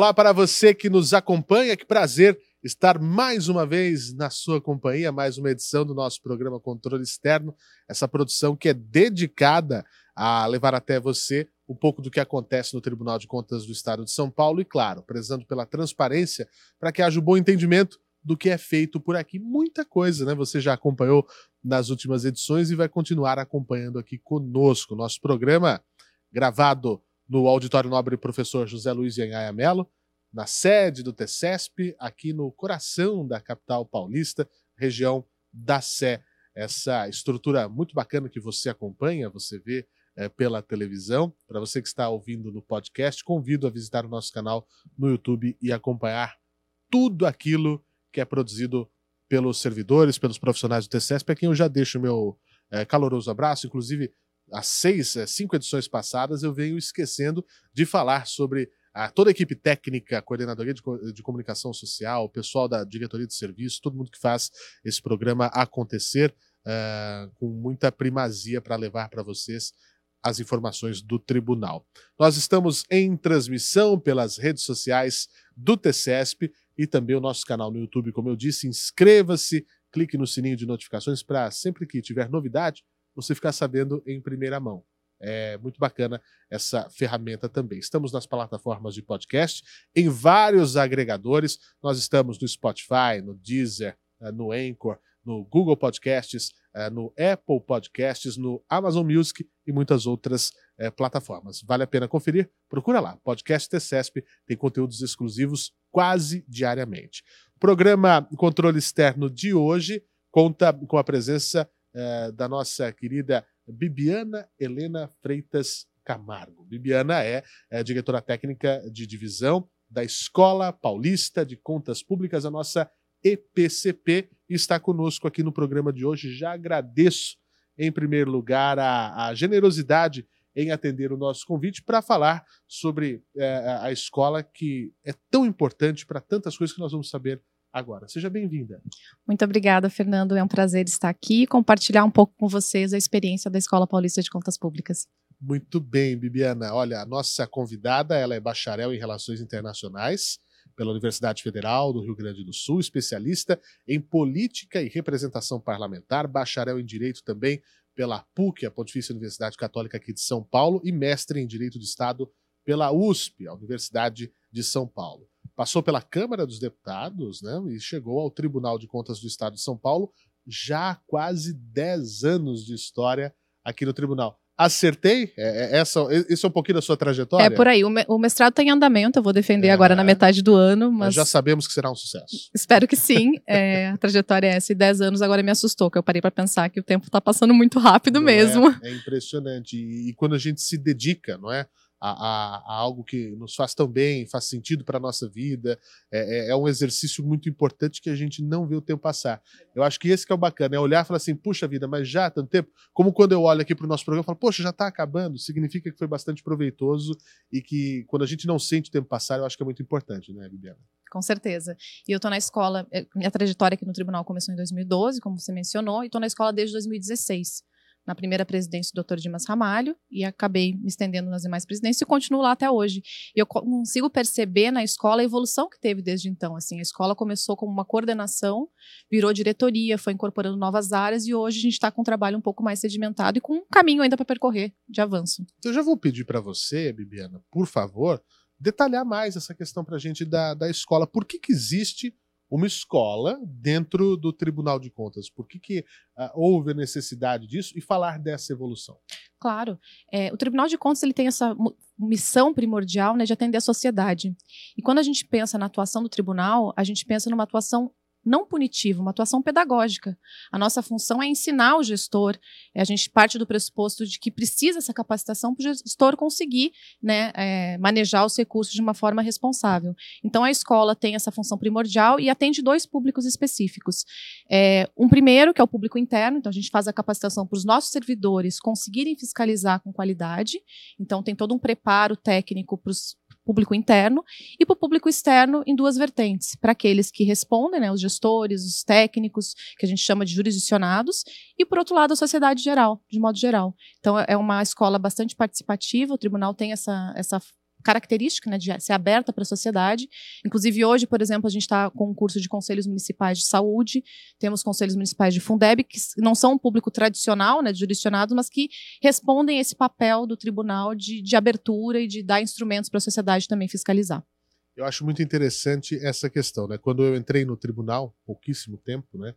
Olá para você que nos acompanha, que prazer estar mais uma vez na sua companhia, mais uma edição do nosso programa Controle Externo, essa produção que é dedicada a levar até você um pouco do que acontece no Tribunal de Contas do Estado de São Paulo e, claro, prezando pela transparência para que haja um bom entendimento do que é feito por aqui. Muita coisa, né? Você já acompanhou nas últimas edições e vai continuar acompanhando aqui conosco. Nosso programa gravado no Auditório Nobre Professor José Luiz Anhaia Melo, na sede do TCESP, aqui no coração da capital paulista, região da Sé. Essa estrutura muito bacana que você acompanha, você vê é, pela televisão. Para você que está ouvindo no podcast, convido a visitar o nosso canal no YouTube e acompanhar tudo aquilo que é produzido pelos servidores, pelos profissionais do TCESP, a quem eu já deixo meu é, caloroso abraço. Inclusive, as seis, é, cinco edições passadas, eu venho esquecendo de falar sobre a, toda a equipe técnica, coordenadoria de, de, comunicação social, o pessoal da diretoria de serviço, todo mundo que faz esse programa acontecer uh, com muita primazia para levar para vocês as informações do tribunal. Nós estamos em transmissão pelas redes sociais do TCESP e também o nosso canal no YouTube. Como eu disse, inscreva-se, clique no sininho de notificações para sempre que tiver novidade, você ficar sabendo em primeira mão. É muito bacana essa ferramenta também. Estamos nas plataformas de podcast, em vários agregadores. Nós estamos no Spotify, no Deezer, eh, no Anchor, no Google Podcasts, eh, no Apple Podcasts, no Amazon Music e muitas outras é, plataformas. Vale a pena conferir? Procura lá. Podcast TCESP tem conteúdos exclusivos quase diariamente. O programa Controle Externo de hoje conta com a presença é, da nossa querida Bibiana Helena Freitas Camargo. Bibiana é, é diretora técnica de divisão da Escola Paulista de Contas Públicas, a nossa EPCP, e está conosco aqui no programa de hoje. Já agradeço, em primeiro lugar, a, a generosidade em atender o nosso convite para falar sobre é, a escola que é tão importante para tantas coisas que nós vamos saber agora. Seja bem-vinda. Muito obrigada, Fernando. É um prazer estar aqui e compartilhar um pouco com vocês a experiência da Escola Paulista de Contas Públicas. Muito bem, Bibiana. Olha, a nossa convidada, ela é bacharel em Relações Internacionais pela Universidade Federal do Rio Grande do Sul, especialista em Política e Representação Parlamentar, bacharel em Direito também pela PUC, a Pontifícia Universidade Católica aqui de São Paulo, e mestre em Direito de Estado pela USP, a Universidade de São Paulo passou pela Câmara dos Deputados né, e chegou ao Tribunal de Contas do Estado de São Paulo, já há quase 10 anos de história aqui no tribunal. Acertei? É, é, essa, esse é um pouquinho da sua trajetória? É por aí. O, mestrado está em andamento, eu vou defender é, agora na metade do ano. Mas já sabemos que será um sucesso. Espero que sim. É, a trajetória é essa. E 10 anos agora me assustou, que eu parei para pensar que o tempo está passando muito rápido não é? mesmo. É, impressionante. E, e, quando a gente se dedica, não é? A, a, a, algo que nos faz tão bem, faz sentido para a nossa vida. É, é, é, um exercício muito importante que a gente não vê o tempo passar. Eu acho que esse que é o bacana, é olhar e falar assim, puxa vida, mas já há tanto tempo. Como quando eu olho aqui para o nosso programa e falo, poxa, já está acabando, significa que foi bastante proveitoso e que quando a gente não sente o tempo passar, eu acho que é muito importante, né, Bibiana? Com certeza. E eu estou na escola, eh, minha trajetória aqui no tribunal começou em 2012, como você mencionou, e estou na escola desde 2016 na primeira presidência do Dr. Dimas Ramalho e acabei me estendendo nas demais presidências e continuo lá até hoje. E eu consigo perceber na escola a evolução que teve desde então. Assim, a escola começou como uma coordenação, virou diretoria, foi incorporando novas áreas e hoje a gente está com um trabalho um pouco mais sedimentado e com um caminho ainda para percorrer de avanço. Eu já vou pedir para você, Bibiana, por favor, detalhar mais essa questão para a gente da, da escola. Por que, que existe uma escola dentro do Tribunal de Contas. Por que, que uh, houve a necessidade disso e falar dessa evolução? Claro. É, o Tribunal de Contas ele tem essa missão primordial né, de atender a sociedade. E quando a gente pensa na atuação do tribunal, a gente pensa numa atuação não punitiva, uma atuação pedagógica. A nossa função é ensinar o gestor. A gente parte do pressuposto de que precisa essa capacitação para o gestor conseguir né, é, manejar os recursos de uma forma responsável. Então, a escola tem essa função primordial e atende dois públicos específicos. É, um primeiro, que é o público interno, então a gente faz a capacitação para os nossos servidores conseguirem fiscalizar com qualidade. Então, tem todo um preparo técnico para os público interno e para o público externo em duas vertentes, para aqueles que respondem, né, os gestores, os técnicos, que a gente chama de jurisdicionados, e por outro lado a sociedade geral, de modo geral. Então é uma escola bastante participativa, o tribunal tem essa, essa característica né, de ser aberta para a sociedade. Inclusive, hoje, por exemplo, a gente está com um curso de conselhos municipais de saúde, temos conselhos municipais de Fundeb, que não são um público tradicional, né, de jurisdicionados, mas que respondem a esse papel do tribunal de, de abertura e de dar instrumentos para a sociedade também fiscalizar. Eu acho muito interessante essa questão. Né? Quando eu entrei no tribunal, pouquíssimo tempo, né,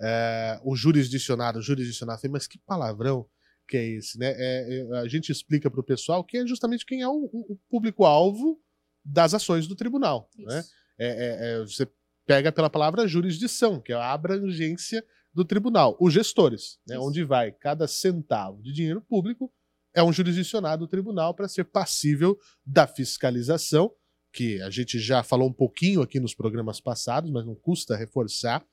é, o jurisdicionado, o jurisdicionado, falei, mas que palavrão que é esse, né? É, é, a gente explica para o pessoal que é justamente quem é o, o público-alvo das ações do tribunal. Né? É, é, é, você pega pela palavra jurisdição, que é a abrangência do tribunal. Os gestores, né? onde vai cada centavo de dinheiro público, é um jurisdicionado do tribunal para ser passível da fiscalização, que a gente já falou um pouquinho aqui nos programas passados, mas não custa reforçar,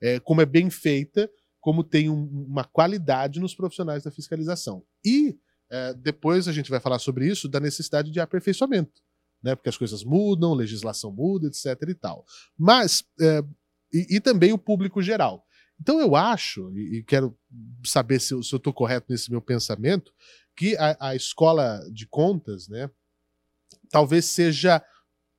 é, como é bem feita como tem um, uma qualidade nos profissionais da fiscalização. E é, depois a gente vai falar sobre isso, da necessidade de aperfeiçoamento, né? porque as coisas mudam, legislação muda, etc. e tal. Mas, é, e, e, também o público geral. Então eu acho, e, e quero saber se, se eu estou correto nesse meu pensamento, que a, a escola de contas, né, talvez seja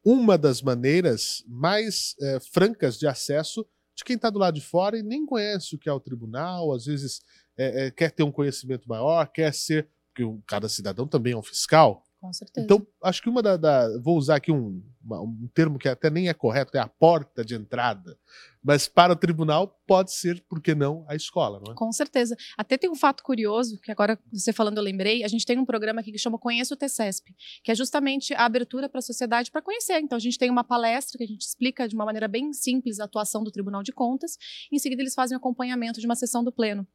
uma das maneiras mais é, francas de acesso de quem está do lado de fora e nem conhece o que é o tribunal, às vezes é, é, quer ter um conhecimento maior, quer ser, porque cada cidadão também é um fiscal. Com certeza. Então, acho que uma da. da vou usar aqui um, uma, um termo que até nem é correto, é a porta de entrada. Mas para o tribunal pode ser, por que não, a escola, não é? Com certeza. Até tem um fato curioso, que agora você falando eu lembrei, a gente tem um programa aqui que chama Conheça o TCESP, que é justamente a abertura para a sociedade para conhecer. Então a gente tem uma palestra que a gente explica de uma maneira bem simples a atuação do Tribunal de Contas, e em seguida eles fazem um acompanhamento de uma sessão do Pleno.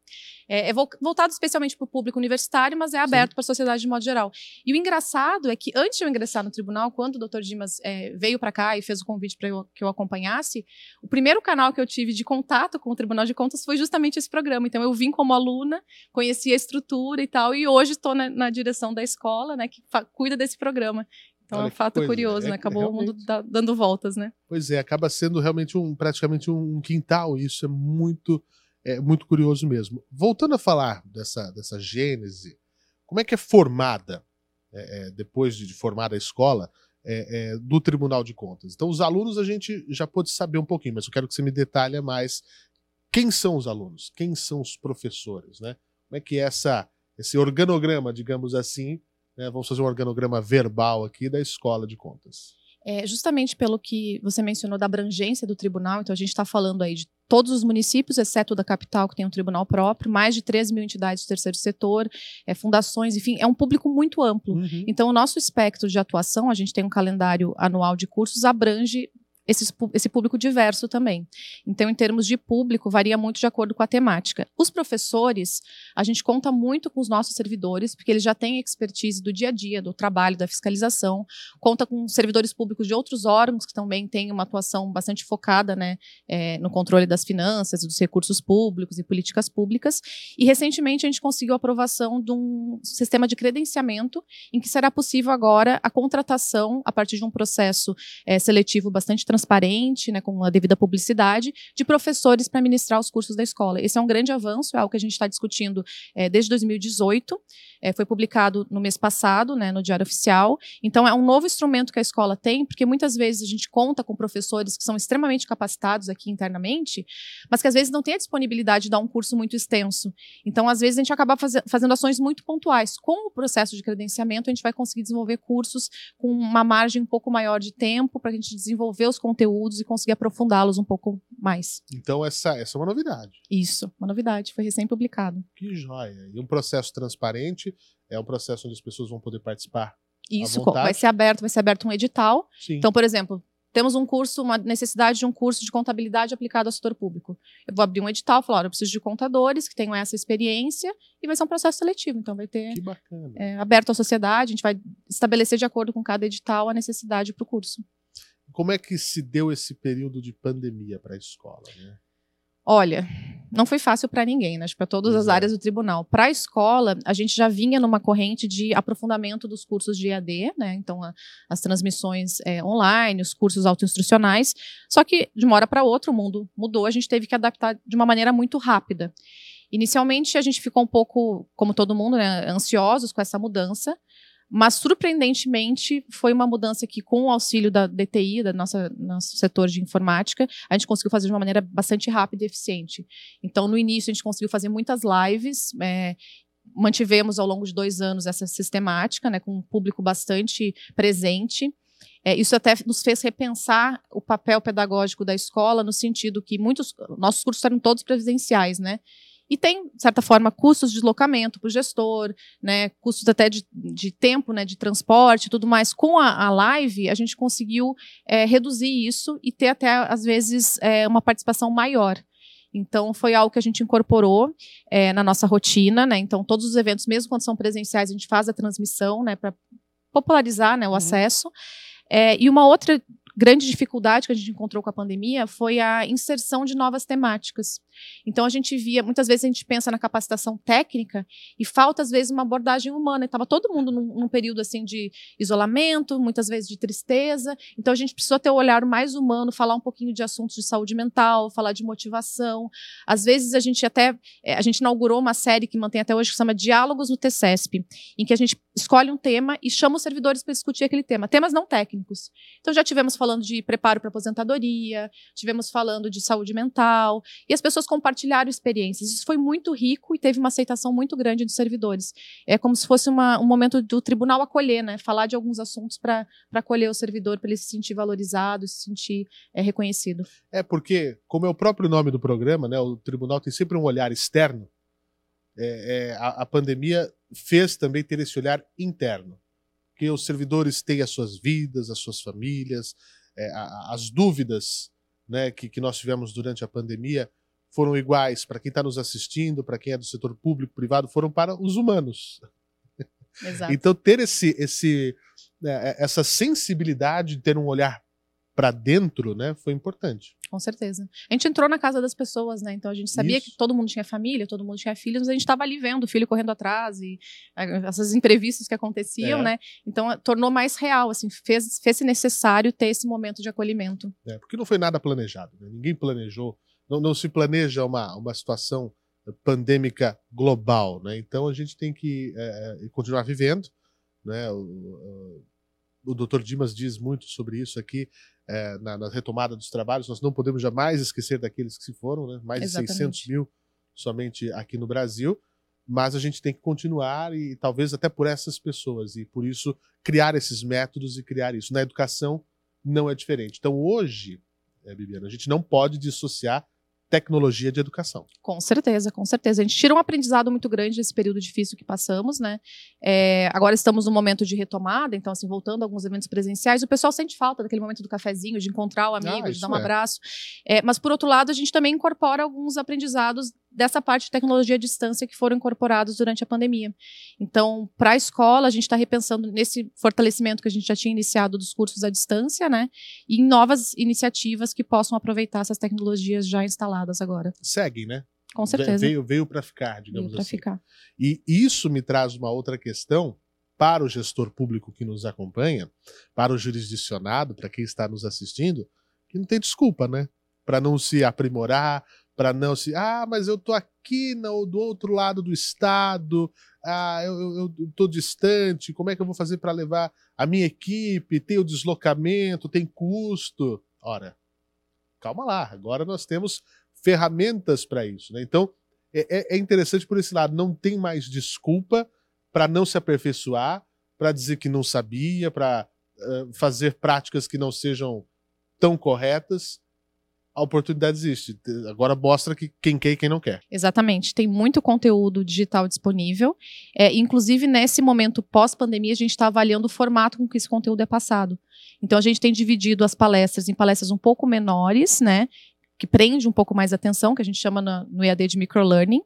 É, é voltado especialmente para o público universitário, mas é aberto para a sociedade de modo geral. E o engraçado é que antes de eu ingressar no tribunal, quando o doutor Dimas é, veio para cá e fez o convite para que eu acompanhasse, o primeiro canal que eu tive de contato com o Tribunal de Contas foi justamente esse programa. Então eu vim como aluna, conheci a estrutura e tal, e hoje estou na, na, direção da escola, né, que cuida desse programa. Então Olha, é um fato coisa. curioso, é, né? Acabou o mundo da, dando voltas, né? Pois é, acaba sendo realmente um praticamente um quintal. E isso é muito é muito curioso mesmo. Voltando a falar dessa dessa gênese, como é que é formada é, é, depois de, de formada a escola? É, é, do Tribunal de Contas. Então, os alunos a gente já pôde saber um pouquinho, mas eu quero que você me detalhe mais quem são os alunos, quem são os professores, né? Como é que é essa, esse organograma, digamos assim, né? vamos fazer um organograma verbal aqui da Escola de Contas. É, justamente pelo que você mencionou da abrangência do tribunal, então a gente está falando aí de todos os municípios, exceto da capital, que tem um tribunal próprio, mais de 13 mil entidades do terceiro setor, é, fundações, enfim, é um público muito amplo. Uhum. Então, o nosso espectro de atuação, a gente tem um calendário anual de cursos, abrange esse, esse público diverso também. Então, em termos de público, varia muito de acordo com a temática. Os professores, a gente conta muito com os nossos servidores, porque eles já têm expertise do dia a dia, do trabalho, da fiscalização, conta com servidores públicos de outros órgãos que também têm uma atuação bastante focada né, é, no controle das finanças, dos recursos públicos e políticas públicas. E, recentemente, a gente conseguiu a aprovação de um sistema de credenciamento em que será possível agora a contratação, a partir de um processo é, seletivo bastante transparente, né, com a devida publicidade, de professores para ministrar os cursos da escola. Esse é um grande avanço, é algo que a gente está discutindo é, desde 2018 é, foi publicado no mês passado, né, no Diário Oficial. Então, é um novo instrumento que a escola tem, porque muitas vezes a gente conta com professores que são extremamente capacitados aqui internamente, mas que às vezes não têm a disponibilidade de dar um curso muito extenso. Então, às vezes, a gente acaba faz fazendo ações muito pontuais. Com o processo de credenciamento, a gente vai conseguir desenvolver cursos com uma margem um pouco maior de tempo para a gente desenvolver os conteúdos e conseguir aprofundá-los um pouco mais. Então, essa, essa é uma novidade. Isso, uma novidade. Foi recém-publicado. Que joia. E um processo transparente é um processo onde as pessoas vão poder participar. Isso, vai ser aberto, vai ser aberto um edital. Sim. Então, por exemplo, temos um curso, uma necessidade de um curso de contabilidade aplicado ao setor público. Eu vou abrir um edital, falar, eu preciso de contadores que tenham essa experiência e vai ser um processo seletivo. Então vai ter é, aberto à sociedade, a gente vai estabelecer de acordo com cada edital a necessidade para o curso. Como é que se deu esse período de pandemia para a escola? Né? Olha, não foi fácil para ninguém, né? para todas as áreas do tribunal. Para a escola, a gente já vinha numa corrente de aprofundamento dos cursos de EAD, né? Então, a, as transmissões é, online, os cursos autoinstrucionais. Só que, de uma hora para outra, o mundo mudou, a gente teve que adaptar de uma maneira muito rápida. Inicialmente, a gente ficou um pouco, como todo mundo, né, ansiosos com essa mudança. Mas, surpreendentemente, foi uma mudança que, com o auxílio da DTI, da nossa nosso setor de informática, a gente conseguiu fazer de uma maneira bastante rápida e eficiente. Então, no início, a gente conseguiu fazer muitas lives. É, mantivemos ao longo de dois anos essa sistemática, né, com um público bastante presente. É, isso até nos fez repensar o papel pedagógico da escola, no sentido que muitos nossos cursos eram todos presenciais, né? E tem, de certa forma, custos de deslocamento para o gestor, né, custos até de, de tempo, né, de transporte e tudo mais. Com a, a live, a gente conseguiu é, reduzir isso e ter até, às vezes, é, uma participação maior. Então, foi algo que a gente incorporou é, na nossa rotina, né? Então, todos os eventos, mesmo quando são presenciais, a gente faz a transmissão, né, para popularizar né, o uhum. acesso. É, e uma outra grande dificuldade que a gente encontrou com a pandemia foi a inserção de novas temáticas. Então a gente via, muitas vezes a gente pensa na capacitação técnica e falta às vezes uma abordagem humana. Estava todo mundo num, num, período assim de isolamento, muitas vezes de tristeza. Então a gente precisou ter um olhar mais humano, falar um pouquinho de assuntos de saúde mental, falar de motivação. Às vezes a gente até é, a gente inaugurou uma série que mantém até hoje que se chama Diálogos no TCESP, em que a gente escolhe um tema e chama os servidores para discutir aquele tema, temas não técnicos. Então já tivemos falando de preparo para aposentadoria, tivemos falando de saúde mental e as pessoas pessoas compartilharam experiências. Isso foi muito rico e teve uma aceitação muito grande dos servidores. É como se fosse uma, um momento do tribunal acolher, né? Falar de alguns assuntos para acolher o servidor, para ele se sentir valorizado, se sentir é, reconhecido. É porque, como é o próprio nome do programa, né? O tribunal tem sempre um olhar externo. É, é, a, a pandemia fez também ter esse olhar interno, que os servidores têm as suas vidas, as suas famílias, é, as dúvidas né, que, que nós tivemos durante a pandemia foram iguais para quem está nos assistindo, para quem é do setor público, privado, foram para os humanos. Exato. Então, ter esse, esse, né, essa sensibilidade de ter um olhar para dentro, né, foi importante. Com certeza. A gente entrou na casa das pessoas, né? Então a gente sabia Isso. que todo mundo tinha família, todo mundo tinha filhos, mas a gente estava ali vendo o filho correndo atrás e essas imprevistos que aconteciam, é. né? Então tornou mais real, assim, fez, fez necessário ter esse momento de acolhimento. É, porque não foi nada planejado, né? ninguém planejou não, não se planeja uma, uma situação pandêmica global, né? Então a gente tem que é, continuar vivendo, né? O, o, o Dr. Dimas diz muito sobre isso aqui é, na, na, retomada dos trabalhos. Nós não podemos jamais esquecer daqueles que se foram, né? Mais Exatamente. de 600 mil somente aqui no Brasil, mas a gente tem que continuar e talvez até por essas pessoas e por isso criar esses métodos e criar isso. Na educação não é diferente. Então hoje, é, Bibiana, a gente não pode dissociar tecnologia de educação. Com certeza, com certeza. A gente tira um aprendizado muito grande desse período difícil que passamos, né? É, agora estamos no momento de retomada, então, assim, voltando a alguns eventos presenciais, o pessoal sente falta daquele momento do cafezinho, de encontrar o amigo, ah, de dar um é. abraço. É, mas, por outro lado, a gente também incorpora alguns aprendizados dessa parte de tecnologia à distância que foram incorporados durante a pandemia. Então, para a escola, a gente está repensando nesse fortalecimento que a gente já tinha iniciado dos cursos à distância, né? E em novas iniciativas que possam aproveitar essas tecnologias já instaladas agora. Seguem, né? Com certeza. Veio, veio para ficar, digamos veio assim. Ficar. E isso me traz uma outra questão para o gestor público que nos acompanha, para o jurisdicionado, para quem está nos assistindo, que não tem desculpa, né? Para não se aprimorar, para não se. Ah, mas eu tô aqui no, do outro lado do estado, ah, eu, eu, eu tô distante, como é que eu vou fazer para levar a minha equipe? Tem o deslocamento, tem custo. Ora, calma lá, agora nós temos ferramentas para isso. Né? Então, é, é, é interessante por esse lado, não tem mais desculpa para não se aperfeiçoar, para dizer que não sabia, para uh, fazer práticas que não sejam tão corretas a oportunidade existe. Agora mostra que quem quer e quem não quer. Exatamente. Tem muito conteúdo digital disponível. É, inclusive, nesse momento pós-pandemia, a gente está avaliando o formato com que esse conteúdo é passado. Então, a gente tem dividido as palestras em palestras um pouco menores, né? Que prende um pouco mais atenção, que a gente chama no, no EAD de microlearning.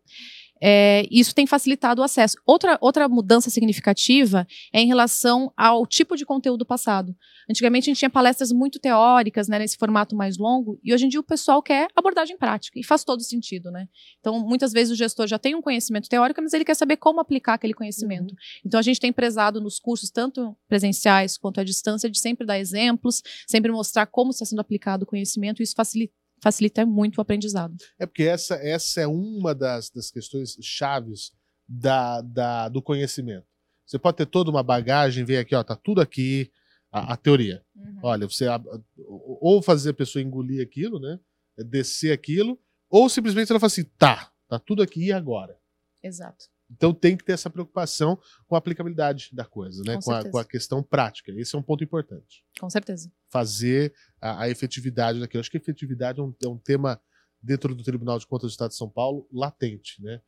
É, isso tem facilitado o acesso. Outra, outra mudança significativa é em relação ao tipo de conteúdo passado. Antigamente a gente tinha palestras muito teóricas, né, nesse formato mais longo, e hoje em dia o pessoal quer abordagem prática, e faz todo sentido, né? Então, muitas vezes o gestor já tem um conhecimento teórico, mas ele quer saber como aplicar aquele conhecimento. Uhum. Então, a gente tem prezado nos cursos, tanto presenciais quanto à distância, de sempre dar exemplos, sempre mostrar como está sendo aplicado o conhecimento, e isso facilita facilita muito o aprendizado. É porque essa, essa é uma das, das questões chaves da, da, do conhecimento. Você pode ter toda uma bagagem, ver aqui, ó, tá tudo aqui, a, a teoria. Uhum. Olha, você ou fazer a pessoa engolir aquilo, né? Descer aquilo, ou simplesmente ela fala assim, tá, tá tudo aqui e agora. Exato. Então tem que ter essa preocupação com a aplicabilidade da coisa, né? Com, com, a, com, a, questão prática. Esse é um ponto importante. Com certeza. Fazer a, a efetividade daquilo. Acho que efetividade é um, é um, tema dentro do Tribunal de Contas do Estado de São Paulo latente, né?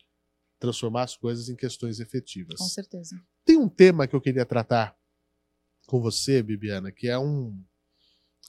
Transformar as coisas em questões efetivas. Com certeza. Tem um tema que eu queria tratar com você, Bibiana, que é um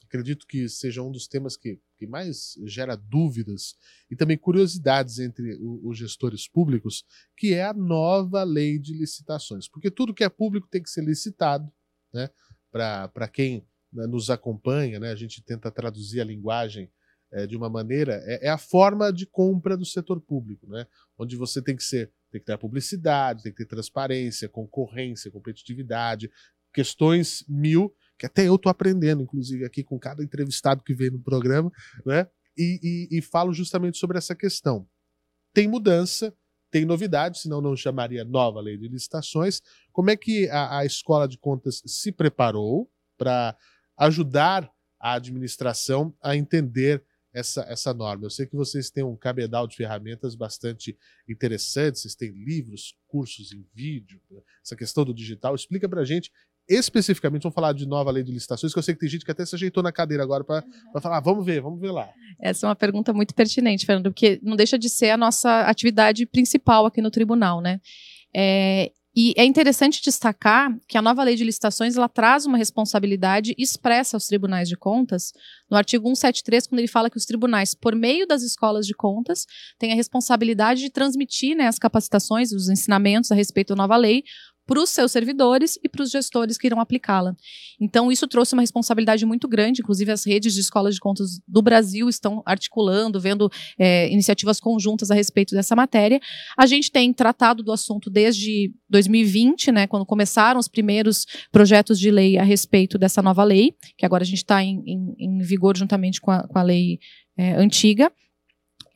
acredito que seja um dos temas que, que mais gera dúvidas e também curiosidades entre os gestores públicos, que é a nova lei de licitações. Porque tudo que é público tem que ser licitado, né? Para quem né, nos acompanha, né, a gente tenta traduzir a linguagem é, de uma maneira, é, é, a forma de compra do setor público, né? onde você tem que ser, tem que ter publicidade, tem que ter transparência, concorrência, competitividade, questões mil que até eu estou aprendendo, inclusive, aqui com cada entrevistado que vem no programa, né? E, e, e, falo justamente sobre essa questão. Tem mudança, tem novidade, senão não chamaria nova lei de licitações. Como é que a, a Escola de Contas se preparou para ajudar a administração a entender essa, essa norma? Eu sei que vocês têm um cabedal de ferramentas bastante interessantes, vocês têm livros, cursos em vídeo, essa questão do digital. Explica para a gente especificamente, vamos falar de nova lei de licitações, que eu sei que tem gente que até se ajeitou na cadeira agora para uhum. falar, ah, vamos ver, vamos ver lá. Essa é uma pergunta muito pertinente, Fernando, porque não deixa de ser a nossa atividade principal aqui no tribunal, né? É, e é interessante destacar que a nova lei de licitações ela traz uma responsabilidade expressa aos tribunais de contas, no artigo 173, quando ele fala que os tribunais, por meio das escolas de contas, têm a responsabilidade de transmitir né, as capacitações, os ensinamentos a respeito da nova lei para os seus servidores e para os gestores que irão aplicá-la. Então, isso trouxe uma responsabilidade muito grande, inclusive as redes de escolas de contas do Brasil estão articulando, vendo é, iniciativas conjuntas a respeito dessa matéria. A gente tem tratado do assunto desde 2020, né, quando começaram os primeiros projetos de lei a respeito dessa nova lei, que agora a gente está em, em, em, vigor juntamente com a, com a lei é, antiga.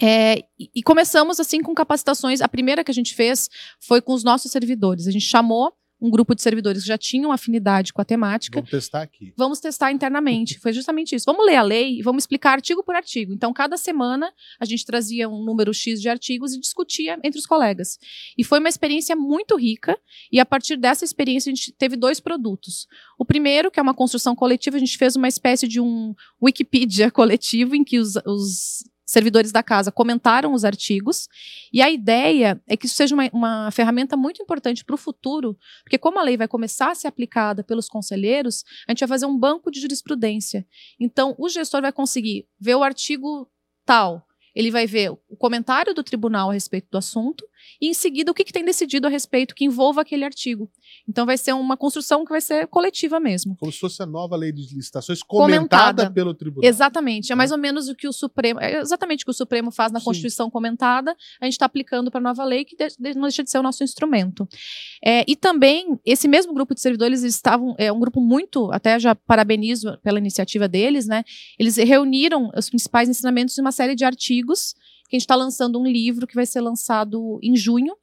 É, e começamos assim com capacitações. A primeira que a gente fez foi com os nossos servidores. A gente chamou um grupo de servidores que já tinham afinidade com a temática. Vamos testar aqui. Vamos testar internamente. Foi justamente isso. Vamos ler a lei e vamos explicar artigo por artigo. Então, cada semana a gente trazia um número X de artigos e discutia entre os colegas. E foi uma experiência muito rica. E a partir dessa experiência, a gente teve dois produtos. O primeiro, que é uma construção coletiva, a gente fez uma espécie de um Wikipedia coletivo em que os, os servidores da casa comentaram os artigos, e a ideia é que isso seja uma, uma ferramenta muito importante para o futuro, porque como a lei vai começar a ser aplicada pelos conselheiros, a gente vai fazer um banco de jurisprudência. Então, o gestor vai conseguir ver o artigo tal, ele vai ver o comentário do tribunal a respeito do assunto e, em seguida, o que, que tem decidido a respeito que envolva aquele artigo. Então, vai ser uma construção que vai ser coletiva mesmo. Como se fosse a nova lei de licitações comentada, comentada. pelo tribunal. Exatamente. É, é mais ou menos o que o Supremo. É exatamente o que o Supremo faz na Sim. Constituição comentada. A gente está aplicando para a nova lei, que de, de, não deixa de ser o nosso instrumento. É, e também, esse mesmo grupo de servidores, eles estavam. É um grupo muito. Até já parabenizo pela iniciativa deles, né? Eles reuniram os principais ensinamentos de uma série de artigos que a gente está lançando um livro que vai ser lançado em junho,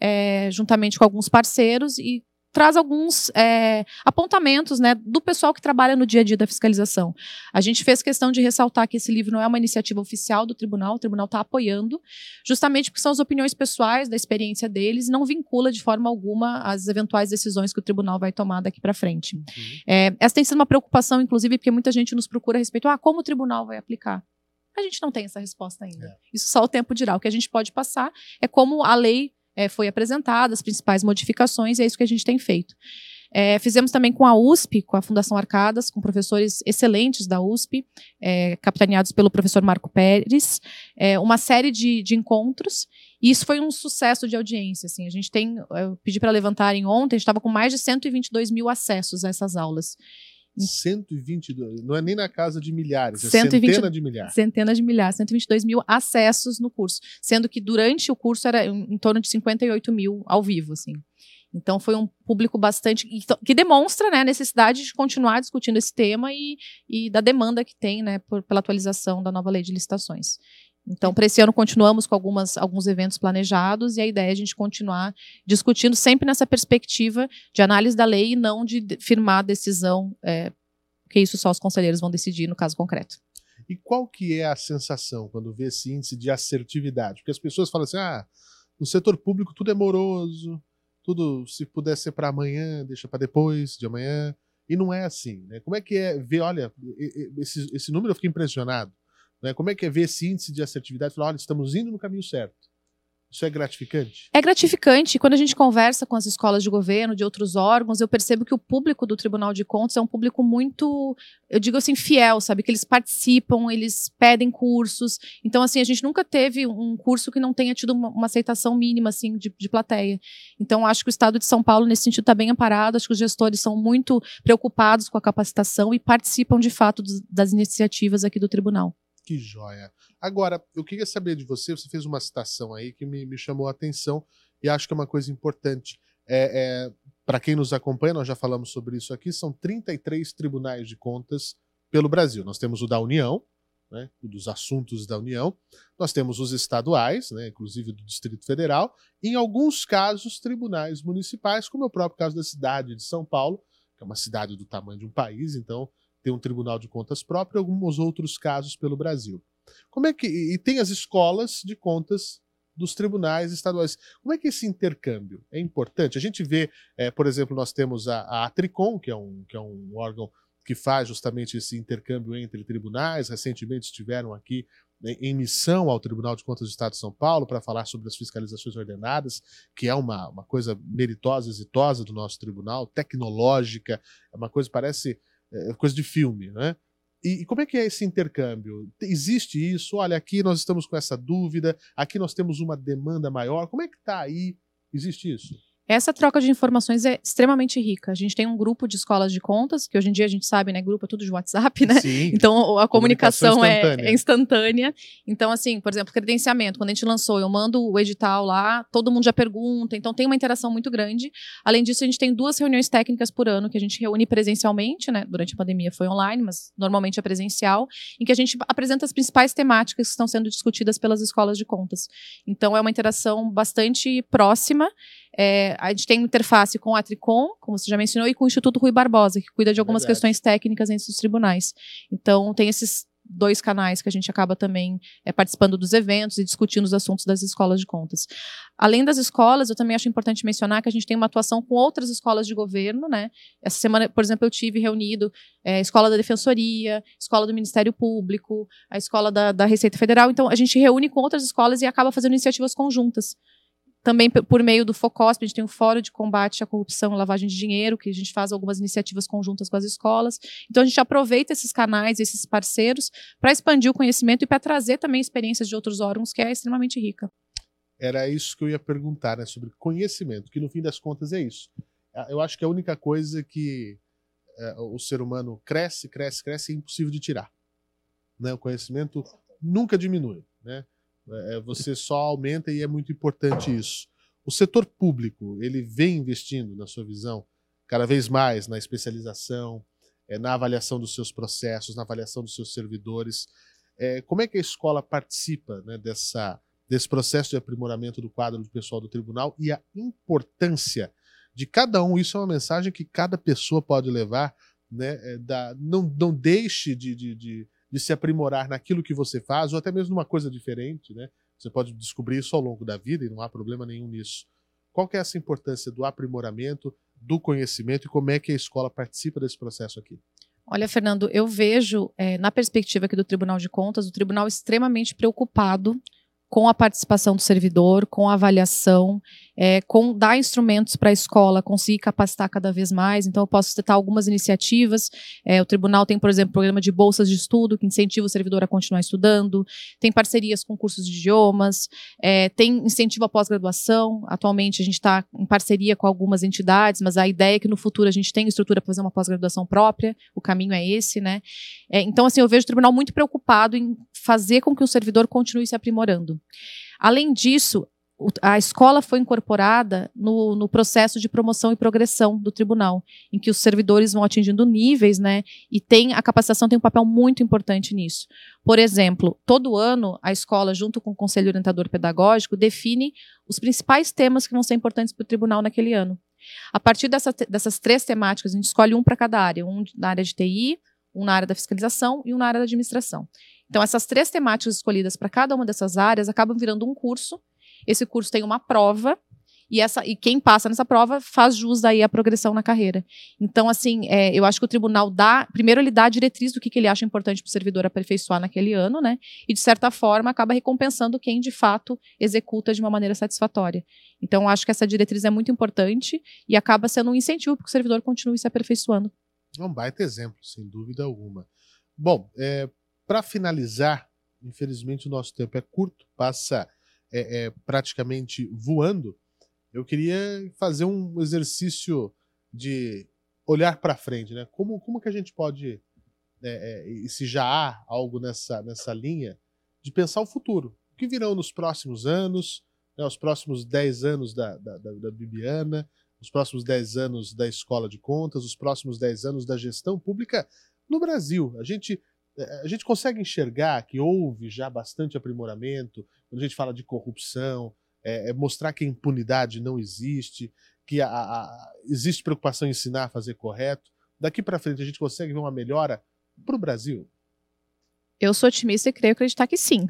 é, juntamente com alguns parceiros, e traz alguns é, apontamentos né, do pessoal que trabalha no dia a dia da fiscalização. A gente fez questão de ressaltar que esse livro não é uma iniciativa oficial do tribunal, o tribunal está apoiando, justamente porque são as opiniões pessoais, da experiência deles, e não vincula de forma alguma as eventuais decisões que o tribunal vai tomar daqui para frente. Uhum. É, essa tem sido uma preocupação, inclusive, porque muita gente nos procura a respeito, ah, como o tribunal vai aplicar? A gente não tem essa resposta ainda. É. Isso só o tempo dirá. O que a gente pode passar é como a lei é, foi apresentada, as principais modificações, e é isso que a gente tem feito. É, fizemos também com a USP, com a Fundação Arcadas, com professores excelentes da USP, é, capitaneados pelo professor Marco Pérez, é, uma série de, de, encontros, e isso foi um sucesso de audiência. Assim, a gente tem, eu pedi para levantarem ontem, a gente estava com mais de 122 mil acessos a essas aulas. 122, não é nem na casa de milhares, é 120, centena de milhares. Centenas de milhares, 122 mil acessos no curso, sendo que durante o curso era em, em torno de 58 mil ao vivo, assim. Então foi um público bastante que demonstra né, a necessidade de continuar discutindo esse tema e, e da demanda que tem né, por, pela atualização da nova lei de licitações. Então, para esse ano, continuamos com algumas, alguns eventos planejados e a ideia é a gente continuar discutindo sempre nessa perspectiva de análise da lei e não de firmar decisão, é, porque isso só os conselheiros vão decidir no caso concreto. E qual que é a sensação quando vê esse índice de assertividade? Porque as pessoas falam assim, ah, no setor público tudo é moroso, tudo se puder ser para amanhã, deixa para depois de amanhã. E não é assim, né? Como é que é ver, olha, esse, esse número eu fiquei impressionado. Né? Como é que é ver esse índice de assertividade e falar, olha, estamos indo no caminho certo? Isso é gratificante? É gratificante. Quando a gente conversa com as escolas de governo, de outros órgãos, eu percebo que o público do Tribunal de Contas é um público muito, eu digo assim, fiel, sabe? Que eles participam, eles pedem cursos. Então, assim, a gente nunca teve um curso que não tenha tido uma, uma aceitação mínima, assim, de, de plateia. Então, acho que o Estado de São Paulo, nesse sentido, está bem amparado. Acho que os gestores são muito preocupados com a capacitação e participam, de fato, das iniciativas aqui do Tribunal. Que joia. Agora, eu queria saber de você, você fez uma citação aí que me, me chamou a atenção e acho que é uma coisa importante. É, é Para quem nos acompanha, nós já falamos sobre isso aqui, são 33 tribunais de contas pelo Brasil. Nós temos o da União, né, dos assuntos da União, nós temos os estaduais, né, inclusive do Distrito Federal, e em alguns casos, tribunais municipais, como é o próprio caso da cidade de São Paulo, que é uma cidade do tamanho de um país, então tem um Tribunal de Contas próprio e alguns outros casos pelo Brasil. Como é que e tem as escolas de contas dos tribunais estaduais. Como é que esse intercâmbio é importante? A gente vê, é, por exemplo, nós temos a, a Atricom, que é, um, que é um órgão que faz justamente esse intercâmbio entre tribunais. Recentemente estiveram aqui em missão ao Tribunal de Contas do Estado de São Paulo para falar sobre as fiscalizações ordenadas, que é uma, uma coisa meritosa, exitosa do nosso tribunal, tecnológica, é uma coisa parece é, coisa de filme, né? E, e, como é que é esse intercâmbio? Existe isso? Olha, aqui nós estamos com essa dúvida, aqui nós temos uma demanda maior. Como é que está aí? Existe isso? Essa troca de informações é extremamente rica. A gente tem um grupo de escolas de contas, que hoje em dia a gente sabe, né? Grupo é tudo de WhatsApp, né? Sim, então a comunicação, comunicação é instantânea. É, instantânea. Então, assim, por exemplo, credenciamento. Quando a gente lançou, eu mando o edital lá, todo mundo já pergunta. Então tem uma interação muito grande. Além disso, a gente tem duas reuniões técnicas por ano que a gente reúne presencialmente, né? Durante a pandemia foi online, mas normalmente é presencial, em que a gente apresenta as principais temáticas que estão sendo discutidas pelas escolas de contas. Então é uma interação bastante próxima. É, a gente tem interface com a Tricom, como você já mencionou, e com o Instituto Rui Barbosa, que cuida de algumas Verdade. questões técnicas entre os tribunais. Então, tem esses dois canais que a gente acaba também é, participando dos eventos e discutindo os assuntos das escolas de contas. Além das escolas, eu também acho importante mencionar que a gente tem uma atuação com outras escolas de governo, né? Essa semana, por exemplo, eu tive reunido é, a Escola da Defensoria, Escola do Ministério Público, a Escola da, da Receita Federal. Então, a gente reúne com outras escolas e acaba fazendo iniciativas conjuntas também por meio do FOCOSP, a gente tem o Fórum de Combate à Corrupção e Lavagem de Dinheiro, que a gente faz algumas iniciativas conjuntas com as escolas. Então a gente aproveita esses canais, esses parceiros, para expandir o conhecimento e para trazer também experiências de outros órgãos, que é extremamente rica. Era isso que eu ia perguntar, né, sobre conhecimento, que no fim das contas é isso. Eu acho que a única coisa que é, o ser humano cresce, cresce, cresce, é impossível de tirar. Né? O conhecimento nunca diminui. Né? É, é, você só aumenta e é muito importante isso. O setor público, ele vem investindo, na sua visão, cada vez mais na especialização, é, na avaliação dos seus processos, na avaliação dos seus servidores. É, como é que a escola participa né, dessa, desse processo de aprimoramento do quadro do pessoal do tribunal e a importância de cada um? Isso é uma mensagem que cada pessoa pode levar. Né, é, da, não, não deixe de, de, de de se aprimorar naquilo que você faz, ou até mesmo numa coisa diferente, né? Você pode descobrir isso ao longo da vida e não há problema nenhum nisso. Qual que é essa importância do aprimoramento, do conhecimento e como é que a escola participa desse processo aqui? Olha, Fernando, eu vejo, é, na perspectiva aqui do Tribunal de Contas, o tribunal extremamente preocupado com a participação do servidor, com a avaliação é, com dar instrumentos para a escola conseguir capacitar cada vez mais. Então, eu posso citar algumas iniciativas. É, o tribunal tem, por exemplo, programa de bolsas de estudo que incentiva o servidor a continuar estudando. Tem parcerias com cursos de idiomas. É, tem incentivo à pós-graduação. Atualmente, a gente está em parceria com algumas entidades, mas a ideia é que no futuro a gente tenha estrutura para fazer uma pós-graduação própria. O caminho é esse, né? É, então, assim, eu vejo o tribunal muito preocupado em fazer com que o servidor continue se aprimorando. Além disso, a escola foi incorporada no, no, processo de promoção e progressão do tribunal, em que os servidores vão atingindo níveis, né? E tem a capacitação tem um papel muito importante nisso. Por exemplo, todo ano a escola, junto com o conselho orientador pedagógico, define os principais temas que vão ser importantes para o tribunal naquele ano. A partir dessa, dessas três temáticas, a gente escolhe um para cada área, um na área de TI, um na área da fiscalização e um na área da administração. Então, essas três temáticas escolhidas para cada uma dessas áreas acabam virando um curso esse curso tem uma prova e, essa, e quem passa nessa prova faz jus aí a progressão na carreira. Então, assim, é, eu acho que o tribunal dá. Primeiro, ele dá a diretriz do que, que ele acha importante para o servidor aperfeiçoar naquele ano, né? E, de certa forma, acaba recompensando quem de fato executa de uma maneira satisfatória. Então, acho que essa diretriz é muito importante e acaba sendo um incentivo para que o servidor continue se aperfeiçoando. É um baita exemplo, sem dúvida alguma. Bom, é, para finalizar, infelizmente o nosso tempo é curto, passa é, é, praticamente voando, eu queria fazer um exercício de olhar para frente, né? Como, como que a gente pode, é, se já há algo nessa, nessa linha, de pensar o futuro. O que virão nos próximos anos, né, os próximos 10 anos da, da, da, da Bibiana, os próximos 10 anos da escola de contas, os próximos 10 anos da gestão pública no Brasil. A gente a gente consegue enxergar que houve já bastante aprimoramento quando a gente fala de corrupção, é, é mostrar que a impunidade não existe, que a, a, existe preocupação em ensinar a fazer correto. Daqui para frente a gente consegue ver uma melhora para o Brasil? Eu sou otimista e creio acreditar que sim.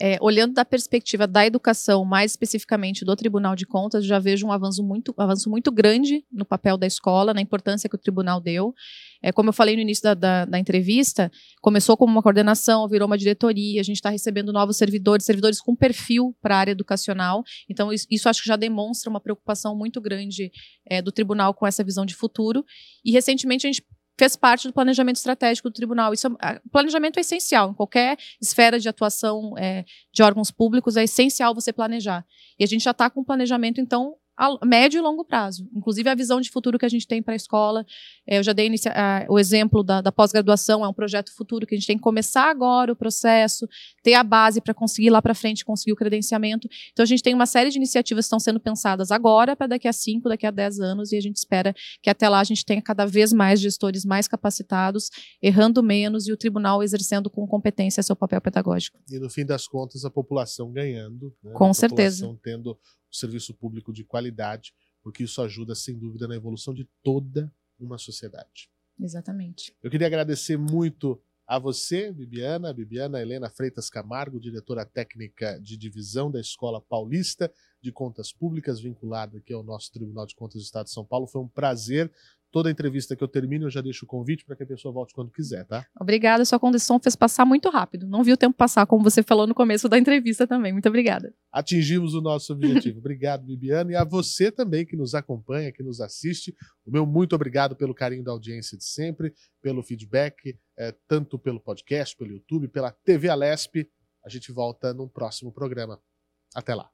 É, olhando da perspectiva da educação, mais especificamente do Tribunal de Contas, já vejo um avanço muito, avanço muito grande no papel da escola, na importância que o tribunal deu. É, como eu falei no início da, da, da, entrevista, começou como uma coordenação, virou uma diretoria, a gente está recebendo novos servidores, servidores com perfil para a área educacional. Então, isso, isso, acho que já demonstra uma preocupação muito grande é, do tribunal com essa visão de futuro. E recentemente a gente fez parte do planejamento estratégico do tribunal. Isso, é, planejamento é essencial. Em qualquer esfera de atuação é, de órgãos públicos, é essencial você planejar. E a gente já está com um planejamento, então, a médio e longo prazo. Inclusive a visão de futuro que a gente tem para a escola. É, eu já dei o exemplo da, da pós-graduação, é um projeto futuro que a gente tem que começar agora o processo, ter a base para conseguir lá para frente conseguir o credenciamento. Então a gente tem uma série de iniciativas que estão sendo pensadas agora para daqui a 5, daqui a 10 anos, e a gente espera que até lá a gente tenha cada vez mais gestores mais capacitados, errando menos e o tribunal exercendo com competência seu papel pedagógico. E no fim das contas, a população ganhando. Né? Com a certeza. tendo serviço público de qualidade, porque isso ajuda, sem dúvida, na evolução de toda uma sociedade. Exatamente. Eu queria agradecer muito a você, Bibiana, Bibiana Helena Freitas Camargo, diretora técnica de divisão da Escola Paulista de Contas Públicas, vinculada aqui ao nosso Tribunal de Contas do Estado de São Paulo. Foi um prazer Toda entrevista que eu termino, eu já deixo o convite para que a pessoa volte quando quiser, tá? Obrigada, sua condição fez passar muito rápido. Não vi o tempo passar, como você falou no começo da entrevista também. Muito obrigada. Atingimos o nosso objetivo. obrigado, Bibiana. E a você também que nos acompanha, que nos assiste. O meu muito obrigado pelo carinho da audiência de sempre, pelo feedback, é, tanto pelo podcast, pelo YouTube, pela TV Alesp. A gente volta num próximo programa. Até lá.